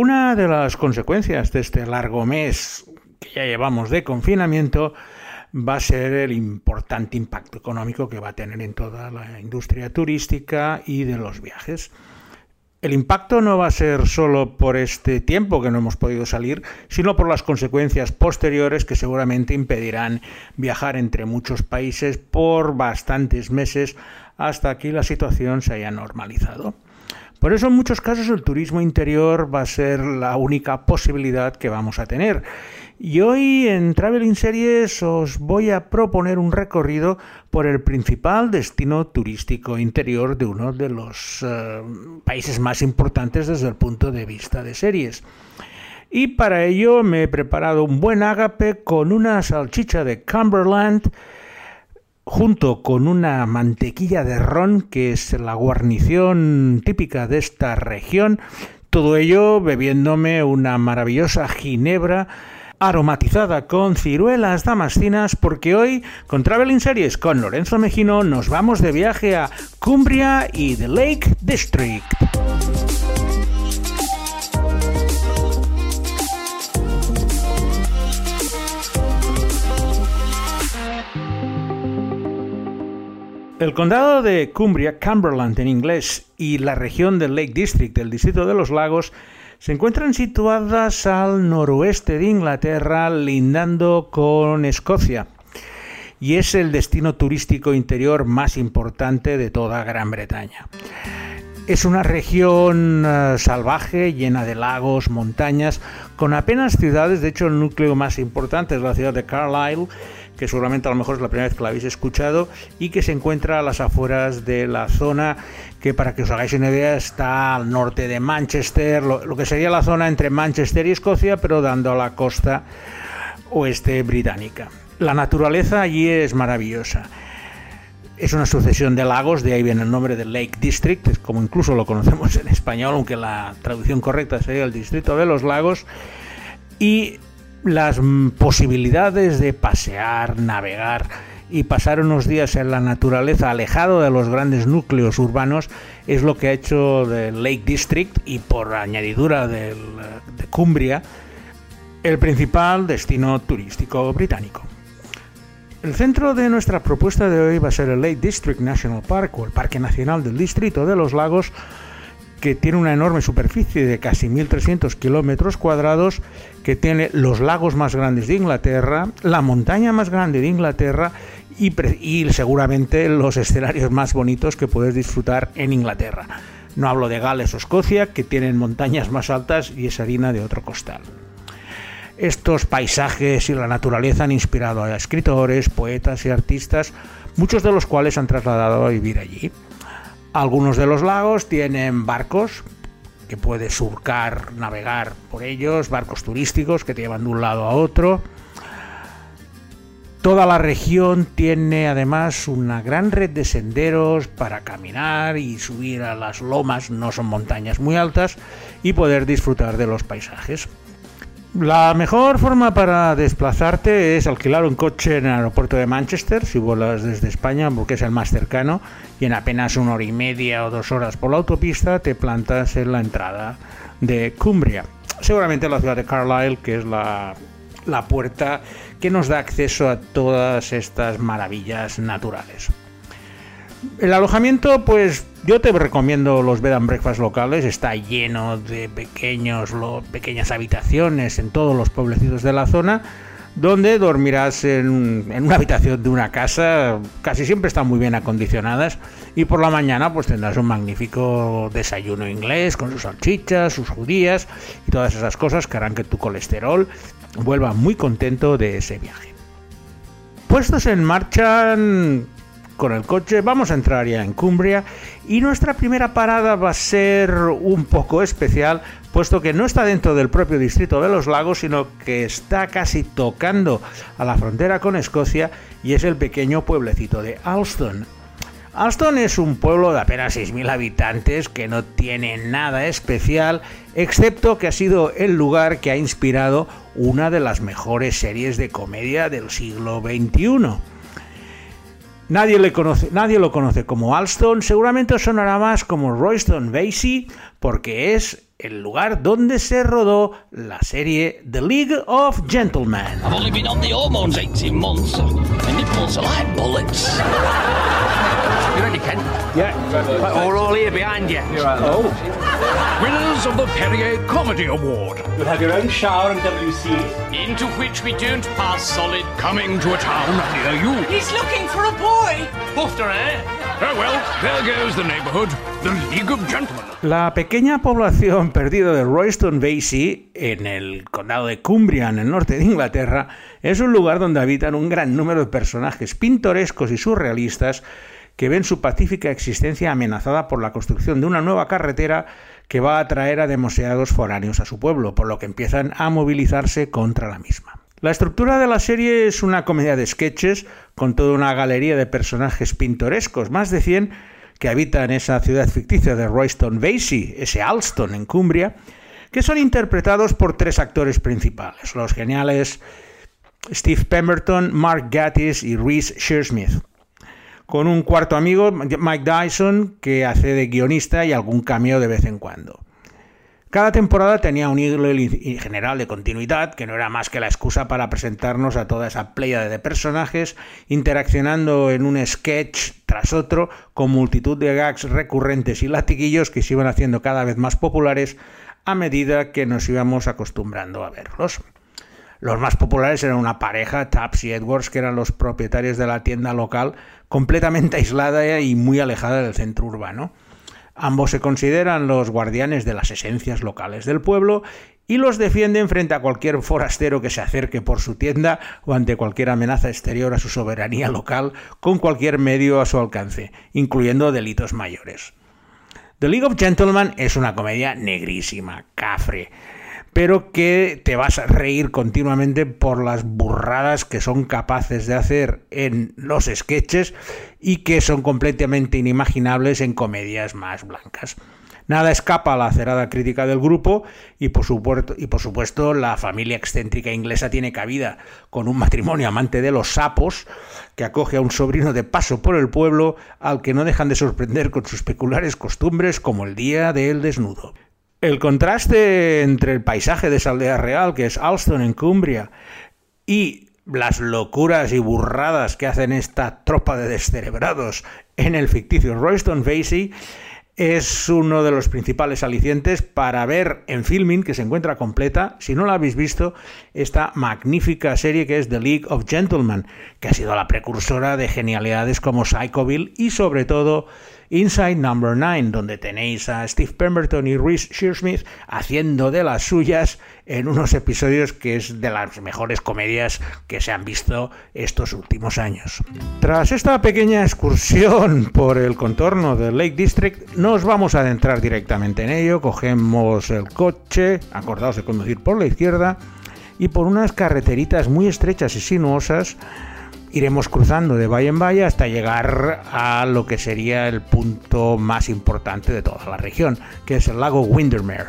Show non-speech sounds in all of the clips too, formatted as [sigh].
Una de las consecuencias de este largo mes que ya llevamos de confinamiento va a ser el importante impacto económico que va a tener en toda la industria turística y de los viajes. El impacto no va a ser solo por este tiempo que no hemos podido salir, sino por las consecuencias posteriores que seguramente impedirán viajar entre muchos países por bastantes meses hasta que la situación se haya normalizado. Por eso en muchos casos el turismo interior va a ser la única posibilidad que vamos a tener y hoy en Traveling Series os voy a proponer un recorrido por el principal destino turístico interior de uno de los eh, países más importantes desde el punto de vista de series. Y para ello me he preparado un buen ágape con una salchicha de Cumberland junto con una mantequilla de ron que es la guarnición típica de esta región. Todo ello bebiéndome una maravillosa ginebra aromatizada con ciruelas damascinas porque hoy con Traveling Series con Lorenzo Mejino nos vamos de viaje a Cumbria y The Lake District. El condado de Cumbria, Cumberland en inglés, y la región del Lake District, del Distrito de los Lagos, se encuentran situadas al noroeste de Inglaterra, lindando con Escocia, y es el destino turístico interior más importante de toda Gran Bretaña. Es una región eh, salvaje, llena de lagos, montañas, con apenas ciudades, de hecho el núcleo más importante es la ciudad de Carlisle, que seguramente a lo mejor es la primera vez que la habéis escuchado, y que se encuentra a las afueras de la zona que para que os hagáis una idea está al norte de Manchester, lo, que sería la zona entre Manchester y Escocia, pero dando a la costa oeste británica. La naturaleza allí es maravillosa. Es una sucesión de lagos, de ahí viene el nombre de Lake District, como incluso lo conocemos en español, aunque la traducción correcta sería el Distrito de los Lagos. Y las posibilidades de pasear, navegar y pasar unos días en la naturaleza alejado de los grandes núcleos urbanos es lo que ha hecho del Lake District y por añadidura de Cumbria el principal destino turístico británico. El centro de nuestra propuesta de hoy va a ser el Lake District National Park o el Parque Nacional del Distrito de los Lagos que tiene una enorme superficie de casi 1.300 kilómetros cuadrados, que tiene los lagos más grandes de Inglaterra, la montaña más grande de Inglaterra y, seguramente los escenarios más bonitos que puedes disfrutar en Inglaterra. No hablo de Gales o Escocia, que tienen montañas más altas y es harina de otro costal. Estos paisajes y la naturaleza han inspirado a escritores, poetas y artistas, muchos de los cuales han trasladado a vivir allí. Algunos de los lagos tienen barcos que puedes surcar, navegar por ellos, barcos turísticos que te llevan de un lado a otro. Toda la región tiene además una gran red de senderos para caminar y subir a las lomas, no son montañas muy altas, y poder disfrutar de los paisajes. La mejor forma para desplazarte es alquilar un coche en el aeropuerto de Manchester, si vuelas desde España, porque es el más cercano, y en apenas una hora y media o dos horas por la autopista te plantas en la entrada de Cumbria. Seguramente la ciudad de Carlisle, que es la, la puerta que nos da acceso a todas estas maravillas naturales. El alojamiento, pues yo te recomiendo los bed and breakfast locales, está lleno de pequeños, pequeñas habitaciones en todos los pueblecitos de la zona, donde dormirás en, una habitación de una casa, casi siempre están muy bien acondicionadas, y por la mañana pues tendrás un magnífico desayuno inglés con sus salchichas, sus judías y todas esas cosas que harán que tu colesterol vuelva muy contento de ese viaje. Puestos en marcha con el coche, vamos a entrar ya en Cumbria y nuestra primera parada va a ser un poco especial, puesto que no está dentro del propio distrito de los lagos, sino que está casi tocando a la frontera con Escocia y es el pequeño pueblecito de Alston. Alston es un pueblo de apenas 6.000 habitantes que no tiene nada especial, excepto que ha sido el lugar que ha inspirado una de las mejores series de comedia del siglo XXI. Nadie, le conoce, nadie lo conoce como Alston, seguramente sonará más como Royston Vasey, porque es el lugar donde se rodó la serie The League of Gentlemen. I've only been on the hormones 18 months. My nipples are like bullets. You ready, Ken? Yeah. We're all here behind you. Oh. Winners of the Perrier Comedy Award. You'll have your own shower and WC. Into which we don't pass solid. Coming to a town near you. He's looking for a boy. Bufter, eh? Oh well, there goes the neighborhood. The League of Gentlemen. La pequeña población [laughs] perdida de Royston Vasey, en el condado de Cumbria, en el norte de Inglaterra, es un lugar donde habitan un gran número de personajes pintorescos y surrealistas que ven su pacífica existencia amenazada por la construcción de una nueva carretera que va a atraer a demasiados foráneos a su pueblo, por lo que empiezan a movilizarse contra la misma. La estructura de la serie es una comedia de sketches con toda una galería de personajes pintorescos, más de 100 que habitan esa ciudad ficticia de Royston Vasey, ese Alston en Cumbria, que son interpretados por tres actores principales, los geniales Steve Pemberton, Mark Gatiss y Reese Shearsmith con un cuarto amigo, Mike Dyson, que hace de guionista y algún cameo de vez en cuando. Cada temporada tenía un hilo general de continuidad, que no era más que la excusa para presentarnos a toda esa playa de personajes, interaccionando en un sketch tras otro, con multitud de gags recurrentes y latiguillos que se iban haciendo cada vez más populares a medida que nos íbamos acostumbrando a verlos. Los más populares eran una pareja, Taps y Edwards, que eran los propietarios de la tienda local, completamente aislada y muy alejada del centro urbano. Ambos se consideran los guardianes de las esencias locales del pueblo y los defienden frente a cualquier forastero que se acerque por su tienda o ante cualquier amenaza exterior a su soberanía local con cualquier medio a su alcance, incluyendo delitos mayores. The League of Gentlemen es una comedia negrísima, cafre, pero que te vas a reír continuamente por las burradas que son capaces de hacer en los sketches y que son completamente inimaginables en comedias más blancas. Nada escapa a la acerada crítica del grupo y por, supuesto, y por supuesto la familia excéntrica inglesa tiene cabida con un matrimonio amante de los sapos que acoge a un sobrino de paso por el pueblo al que no dejan de sorprender con sus peculiares costumbres como el día del desnudo. El contraste entre el paisaje de esa aldea real, que es Alston en Cumbria, y las locuras y burradas que hacen esta tropa de descerebrados en el ficticio Royston Vasey, es uno de los principales alicientes para ver en filming, que se encuentra completa, si no la habéis visto, esta magnífica serie que es The League of Gentlemen, que ha sido la precursora de genialidades como Psychoville y sobre todo Inside Number 9, donde tenéis a Steve Pemberton y Reese Shearsmith haciendo de las suyas en unos episodios que es de las mejores comedias que se han visto estos últimos años. Tras esta pequeña excursión [laughs] por el contorno del Lake District, nos vamos a adentrar directamente en ello, cogemos el coche, acordaos de conducir por la izquierda, y por unas carreteritas muy estrechas y sinuosas, iremos cruzando de valle en valle hasta llegar a lo que sería el punto más importante de toda la región, que es el lago Windermere.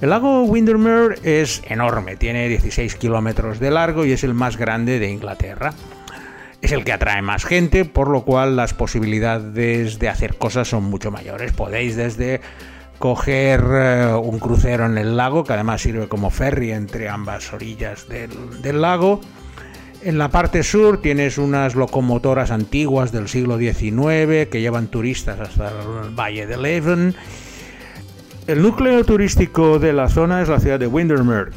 El lago Windermere es enorme, tiene 16 kilómetros de largo y es el más grande de Inglaterra. Es el que atrae más gente, por lo cual las posibilidades de hacer cosas son mucho mayores. Podéis desde coger eh, un crucero en el lago, que además sirve como ferry entre ambas orillas del, del lago, en la parte sur tienes unas locomotoras antiguas del siglo XIX que llevan turistas hasta el Valle de Leven. El núcleo turístico de la zona es la ciudad de Windermere,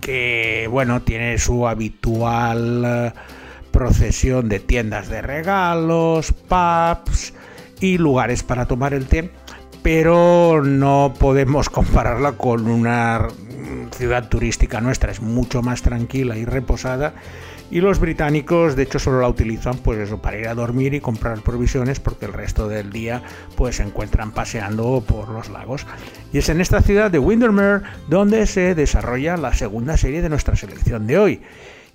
que bueno, tiene su habitual eh, procesión de tiendas de regalos, pubs y lugares para tomar el té, pero no podemos [laughs] compararla con una ciudad turística nuestra, es mucho más tranquila y reposada y los británicos de hecho solo la utilizan pues eso para ir a dormir y comprar provisiones porque el resto del día pues se encuentran paseando por los lagos y es en esta ciudad de Windermere donde se desarrolla la segunda serie de nuestra selección de hoy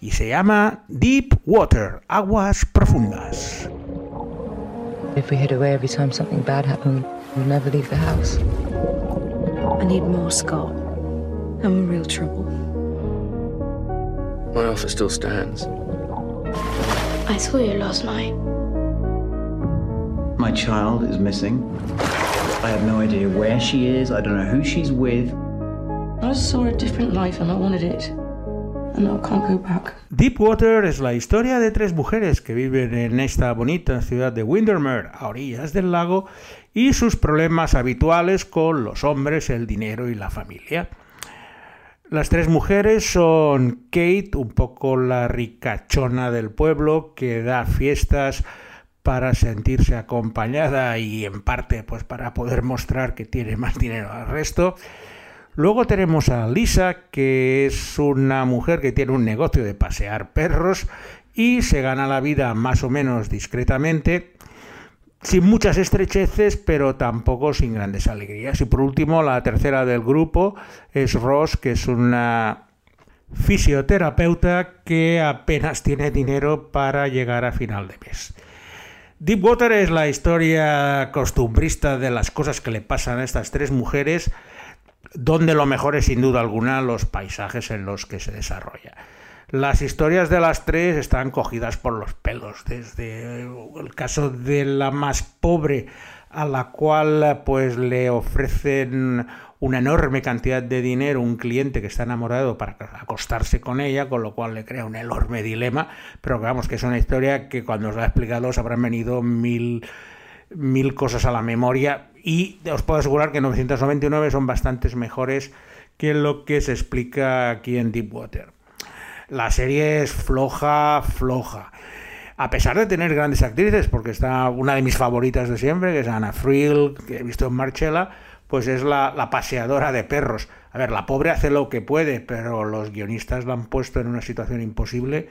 y se llama Deep Water aguas profundas If we hid away every time something bad happened, we'll never leave the house. I need more, Scott. I'm in real trouble. My offer still stands. I saw you last night. My child is missing. I have no idea where she is. I don't know who she's with. I just saw a different life and I wanted it. And now I can't go back. Deepwater es la historia de tres mujeres que viven en esta bonita ciudad de Windermere, a orillas del lago, y sus problemas habituales con los hombres, el dinero y la familia. Las tres mujeres son Kate, un poco la ricachona del pueblo, que da fiestas para sentirse acompañada y en parte pues para poder mostrar que tiene más dinero al resto. Luego tenemos a Lisa, que es una mujer que tiene un negocio de pasear perros y se gana la vida más o menos discretamente, sin muchas estrecheces, pero tampoco sin grandes alegrías. Y por último, la tercera del grupo es Ross, que es una fisioterapeuta que apenas tiene dinero para llegar a final de mes. Deepwater es la historia costumbrista de las cosas que le pasan a estas tres mujeres, donde lo mejor es sin duda alguna los paisajes en los que se desarrolla. Las historias de las tres están cogidas por los pelos, desde el caso de la más pobre a la cual pues le ofrecen una enorme cantidad de dinero un cliente que está enamorado para acostarse con ella, con lo cual le crea un enorme dilema, pero vamos que es una historia que cuando os la he explicado os habrán venido mil, mil cosas a la memoria y os puedo asegurar que 999 son bastantes mejores que lo que se explica aquí en Deepwater. La serie es floja, floja a pesar de tener grandes actrices, porque está una de mis favoritas de siempre, que es Anna Friel, que he visto en Marcella, pues es la, paseadora de perros. A ver, la pobre hace lo que puede, pero los guionistas la han puesto en una situación imposible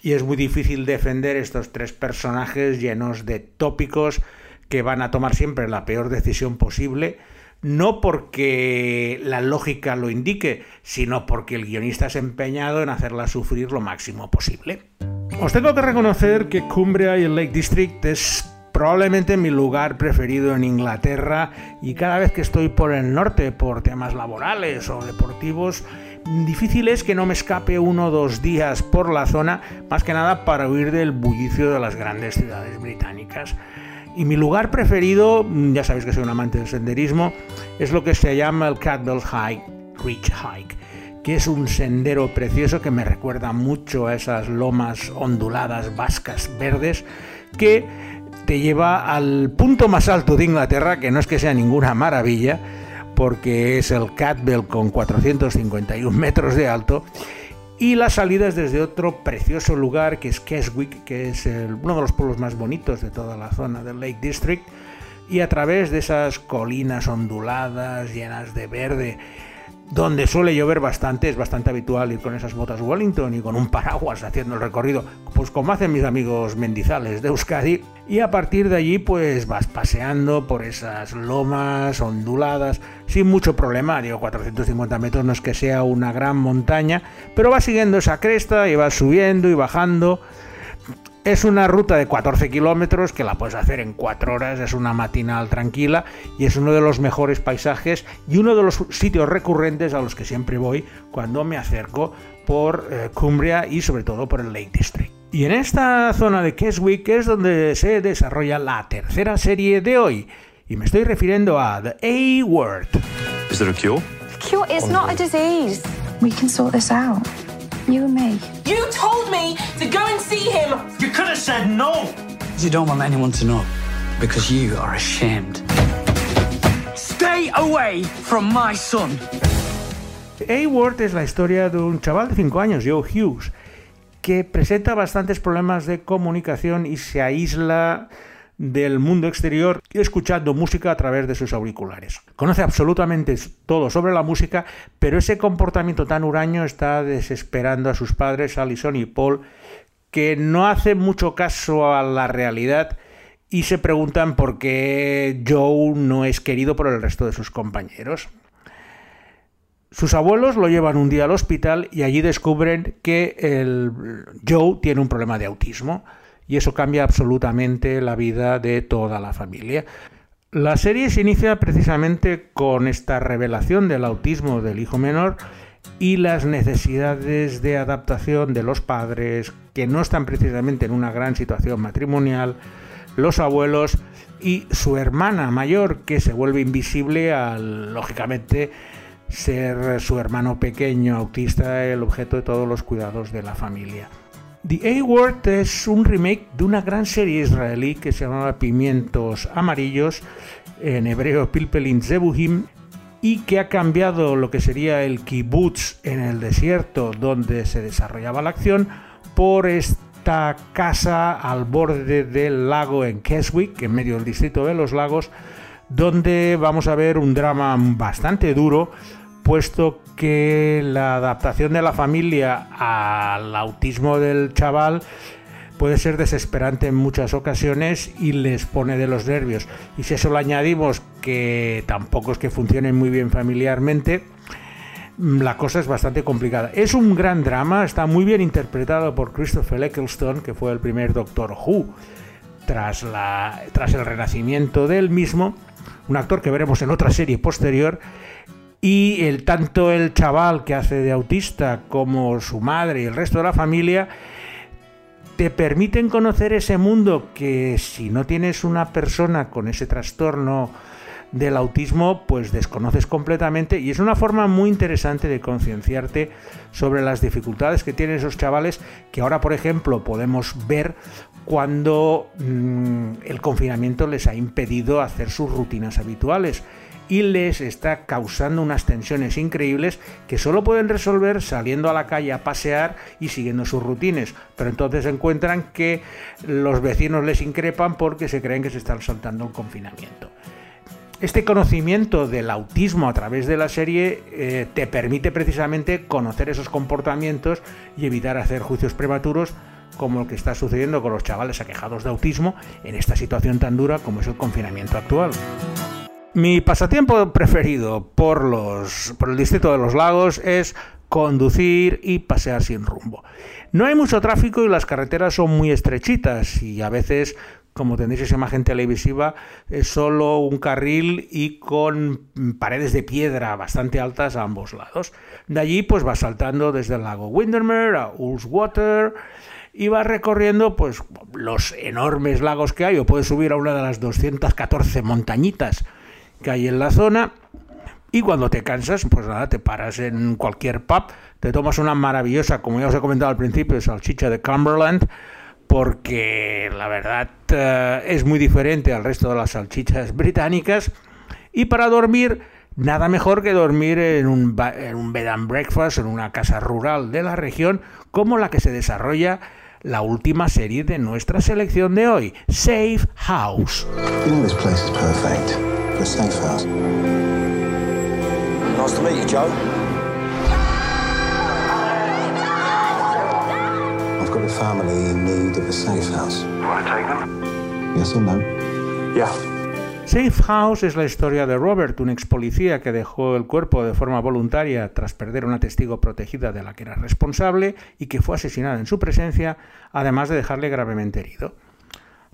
y es muy difícil defender estos tres personajes llenos de tópicos que van a tomar siempre la peor decisión posible, no porque la lógica lo indique, sino porque el guionista es empeñado en hacerla sufrir lo máximo posible. Os tengo que reconocer que Cumbria y el Lake District es probablemente mi lugar preferido en Inglaterra y cada vez que estoy por el norte por temas laborales o deportivos, difícil es que no me escape uno o dos días por la zona, más que nada para huir del bullicio de las grandes ciudades británicas. Y mi lugar preferido, ya sabéis que soy un amante del senderismo, es lo que se llama el Cadwell High Ridge Hike, que es un sendero precioso que me recuerda mucho a esas lomas onduladas vascas verdes que te lleva al punto más alto de Inglaterra, que no es que sea ninguna maravilla, porque es el Catbell con 451 metros de alto, y las salidas desde otro precioso lugar que es Keswick, que es uno de los pueblos más bonitos de toda la zona del Lake District, y a través de esas colinas onduladas, llenas de verde, donde suele llover bastante, es bastante habitual ir con esas botas Wellington y con un paraguas haciendo el recorrido, pues como hacen mis amigos mendizales de Euskadi, y a partir de allí pues vas paseando por esas lomas onduladas sin mucho problema, digo 450 metros no es que sea una gran montaña, pero vas siguiendo esa cresta y vas subiendo y bajando, es una ruta de 14 kilómetros que la puedes hacer en 4 horas, es una matinal tranquila y es uno de los mejores paisajes y uno de los sitios recurrentes a los que siempre voy cuando me acerco por eh, Cumbria y sobre todo por el Lake District. Y en esta zona de Keswick es donde se desarrolla la tercera serie de hoy y me estoy refiriendo a The A Word. Is there a cure? The cure is not a disease. We can sort this out. You and me. You told me to go and see him. You could have said no. You don't want anyone to know because you are ashamed. Stay away from my son. A-Word es la historia de un chaval de 5 años, Joe Hughes, que presenta bastantes problemas de comunicación y se aísla del mundo exterior escuchando música a través de sus auriculares. Conoce absolutamente todo sobre la música, pero ese comportamiento tan huraño está desesperando a sus padres, Alison y Paul, que no hacen mucho caso a la realidad y se preguntan por qué Joe no es querido por el resto de sus compañeros. Sus abuelos lo llevan un día al hospital y allí descubren que Joe tiene un problema de autismo y eso cambia absolutamente la vida de toda la familia. La serie se inicia precisamente con esta revelación del autismo del hijo menor y las necesidades de adaptación de los padres que no están precisamente en una gran situación matrimonial, los abuelos y su hermana mayor, que se vuelve invisible al, lógicamente, ser su hermano pequeño autista el objeto de todos los cuidados de la familia. The A-Word es un remake de una gran serie israelí que se llamaba Pimientos Amarillos, en hebreo Pilpelin Zebuhim, y que ha cambiado lo que sería el kibbutz en el desierto donde se desarrollaba la acción por esta casa al borde del lago en Keswick, en medio del distrito de los lagos, donde vamos a ver un drama bastante duro puesto que la adaptación de la familia al autismo del chaval puede ser desesperante en muchas ocasiones y les pone de los nervios. Y si eso lo añadimos que tampoco es que funcione muy bien familiarmente, la cosa es bastante complicada. Es un gran drama, está muy bien interpretado por Christopher Eccleston, que fue el primer Doctor Who tras, la, tras el renacimiento del mismo, un actor que veremos en otra serie posterior y el, tanto el chaval que hace de autista como su madre y el resto de la familia te permiten conocer ese mundo que si no tienes una persona con ese trastorno del autismo, pues desconoces completamente. Y es una forma muy interesante de concienciarte sobre las dificultades que tienen esos chavales que ahora, por ejemplo, podemos ver cuando mm, el confinamiento les ha impedido hacer sus rutinas habituales y les está causando unas tensiones increíbles que solo pueden resolver saliendo a la calle a pasear y siguiendo sus rutines. Pero entonces encuentran que los vecinos les increpan porque se creen que se están saltando el confinamiento. Este conocimiento del autismo a través de la serie eh, te permite precisamente conocer esos comportamientos y evitar hacer juicios prematuros como lo que está sucediendo con los chavales aquejados de autismo en esta situación tan dura como es el confinamiento actual. Mi pasatiempo preferido por, los, por el distrito de los lagos es conducir y pasear sin rumbo. No hay mucho tráfico y las carreteras son muy estrechitas y a veces, como tendréis esa imagen televisiva, es solo un carril y con paredes de piedra bastante altas a ambos lados. De allí pues va saltando desde el lago Windermere a Ullswater y va recorriendo pues los enormes lagos que hay o puedes subir a una de las 214 montañitas que hay en la zona. Y cuando te cansas, pues nada, te paras en cualquier pub, te tomas una maravillosa, como ya os he comentado al principio, salchicha de Cumberland, porque la verdad eh, es muy diferente al resto de las salchichas británicas. Y para dormir, nada mejor que dormir en un, en un bed and breakfast, en una casa rural de la región, como la que se desarrolla la última serie de nuestra selección de hoy, Safe House. a safe house. Nice to meet you, Joe. I've got a family in need of a safe house. Want to take them? Yes or no? Yeah. Safe House es la historia de Robert, un ex policía que dejó el cuerpo de forma voluntaria tras perder una testigo protegida de la que era responsable y que fue asesinada en su presencia, además de dejarle gravemente herido.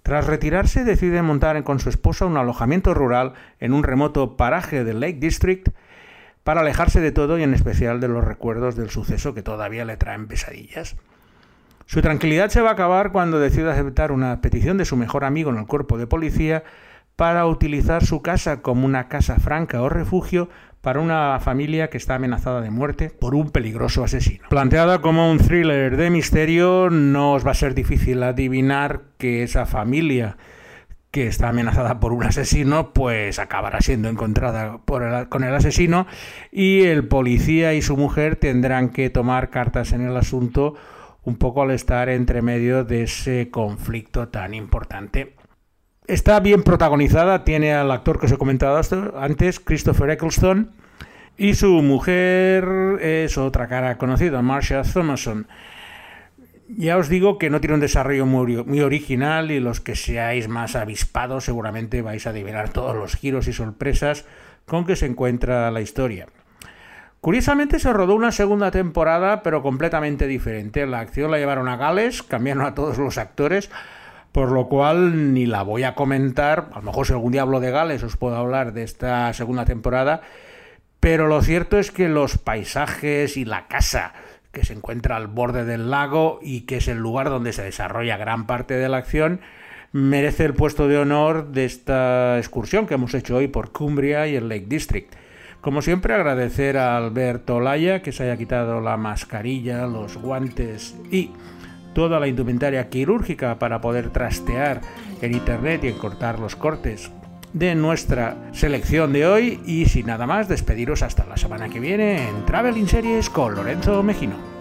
Tras retirarse, decide montar con su esposa un alojamiento rural en un remoto paraje del Lake District para alejarse de todo y en especial de los recuerdos del suceso que todavía le traen pesadillas. Su tranquilidad se va a acabar cuando decide aceptar una petición de su mejor amigo en el cuerpo de policía para utilizar su casa como una casa franca o refugio para una familia que está amenazada de muerte por un peligroso asesino. Planteada como un thriller de misterio, no os va a ser difícil adivinar que esa familia que está amenazada por un asesino, pues acabará siendo encontrada con el asesino y el policía y su mujer tendrán que tomar cartas en el asunto un poco al estar entre medio de ese conflicto tan importante. Está bien protagonizada, tiene al actor que os he comentado antes, Christopher Eccleston, y su mujer es otra cara conocida, Marcia Thomason. Ya os digo que no tiene un desarrollo muy, muy, original y los que seáis más avispados seguramente vais a adivinar todos los giros y sorpresas con que se encuentra la historia. Curiosamente se rodó una segunda temporada pero completamente diferente. La acción la llevaron a Gales, cambiaron a todos los actores, por lo cual ni la voy a comentar. A lo mejor si algún día hablo de Gales os puedo hablar de esta segunda temporada, pero lo cierto es que los paisajes y la casa que se encuentra al borde del lago y que es el lugar donde se desarrolla gran parte de la acción, merece el puesto de honor de esta excursión que hemos hecho hoy por Cumbria y el Lake District. Como siempre, agradecer a Alberto Laya que se haya quitado la mascarilla, los guantes y toda la indumentaria quirúrgica para poder trastear en internet y cortar los cortes de nuestra selección de hoy y sin nada más despediros hasta la semana que viene en Traveling Series con Lorenzo Mejino.